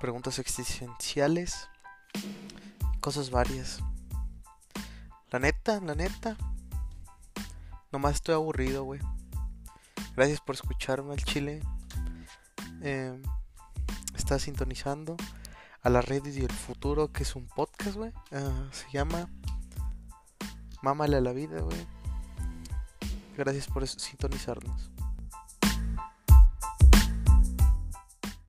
preguntas existenciales, cosas varias. La neta, la neta, nomás estoy aburrido, güey. Gracias por escucharme al chile. Eh, está sintonizando a la red y el futuro, que es un podcast, güey. Ah, se llama Mámale a la vida, güey. Gracias por sintonizarnos.